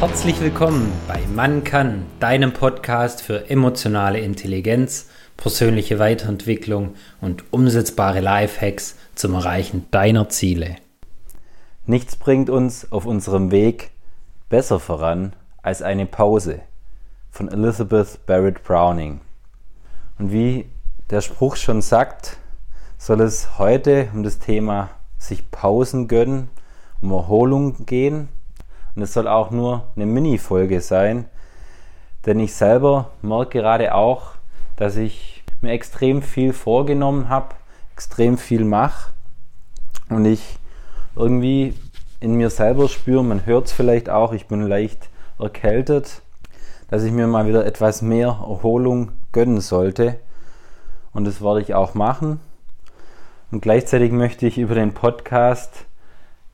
Herzlich willkommen bei Mann kann, deinem Podcast für emotionale Intelligenz, persönliche Weiterentwicklung und umsetzbare Lifehacks zum Erreichen deiner Ziele. Nichts bringt uns auf unserem Weg besser voran als eine Pause von Elizabeth Barrett Browning. Und wie der Spruch schon sagt, soll es heute um das Thema sich Pausen gönnen, um Erholung gehen und es soll auch nur eine Mini-Folge sein, denn ich selber merke gerade auch, dass ich mir extrem viel vorgenommen habe, extrem viel mache und ich irgendwie in mir selber spüre, man hört es vielleicht auch, ich bin leicht erkältet, dass ich mir mal wieder etwas mehr Erholung gönnen sollte. Und das werde ich auch machen. Und gleichzeitig möchte ich über den Podcast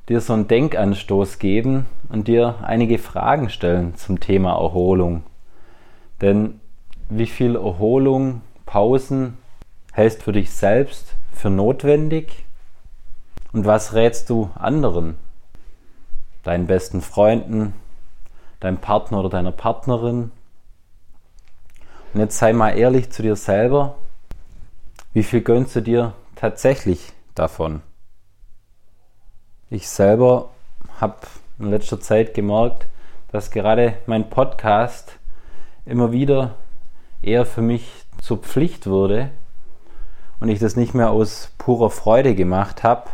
dir so einen Denkanstoß geben und dir einige Fragen stellen zum Thema Erholung. Denn wie viel Erholung, Pausen hältst für dich selbst für notwendig? Und was rätst du anderen? Deinen besten Freunden, deinem Partner oder deiner Partnerin? Und jetzt sei mal ehrlich zu dir selber. Wie viel gönnst du dir tatsächlich davon? Ich selber habe in letzter Zeit gemerkt, dass gerade mein Podcast immer wieder eher für mich zur Pflicht wurde und ich das nicht mehr aus purer Freude gemacht habe.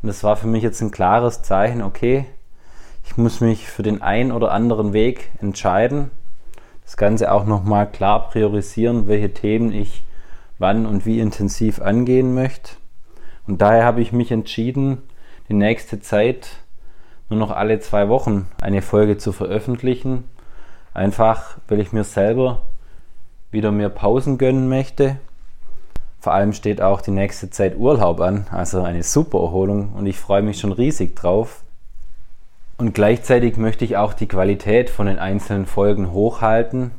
Und das war für mich jetzt ein klares Zeichen, okay, ich muss mich für den einen oder anderen Weg entscheiden. Das Ganze auch nochmal klar priorisieren, welche Themen ich wann und wie intensiv angehen möchte. Und daher habe ich mich entschieden, die nächste Zeit nur noch alle zwei Wochen eine Folge zu veröffentlichen. Einfach, weil ich mir selber wieder mehr Pausen gönnen möchte. Vor allem steht auch die nächste Zeit Urlaub an, also eine super Erholung und ich freue mich schon riesig drauf. Und gleichzeitig möchte ich auch die Qualität von den einzelnen Folgen hochhalten,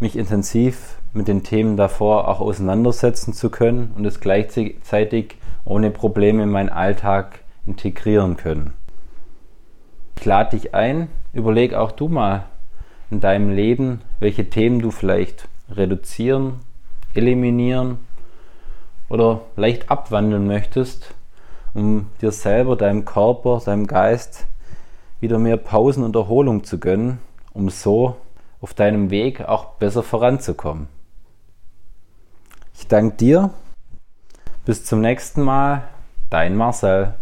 mich intensiv mit den Themen davor auch auseinandersetzen zu können und es gleichzeitig ohne Probleme in meinen Alltag integrieren können. Ich lade dich ein, überleg auch du mal in deinem Leben, welche Themen du vielleicht reduzieren, eliminieren oder leicht abwandeln möchtest, um dir selber, deinem Körper, deinem Geist wieder mehr Pausen und Erholung zu gönnen, um so auf deinem Weg auch besser voranzukommen. Ich danke dir. Bis zum nächsten Mal. Dein Marcel.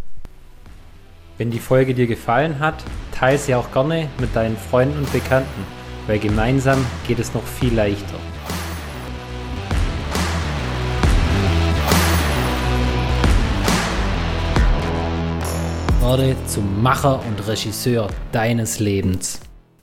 Wenn die Folge dir gefallen hat, teile sie auch gerne mit deinen Freunden und Bekannten, weil gemeinsam geht es noch viel leichter. Werde zum Macher und Regisseur deines Lebens.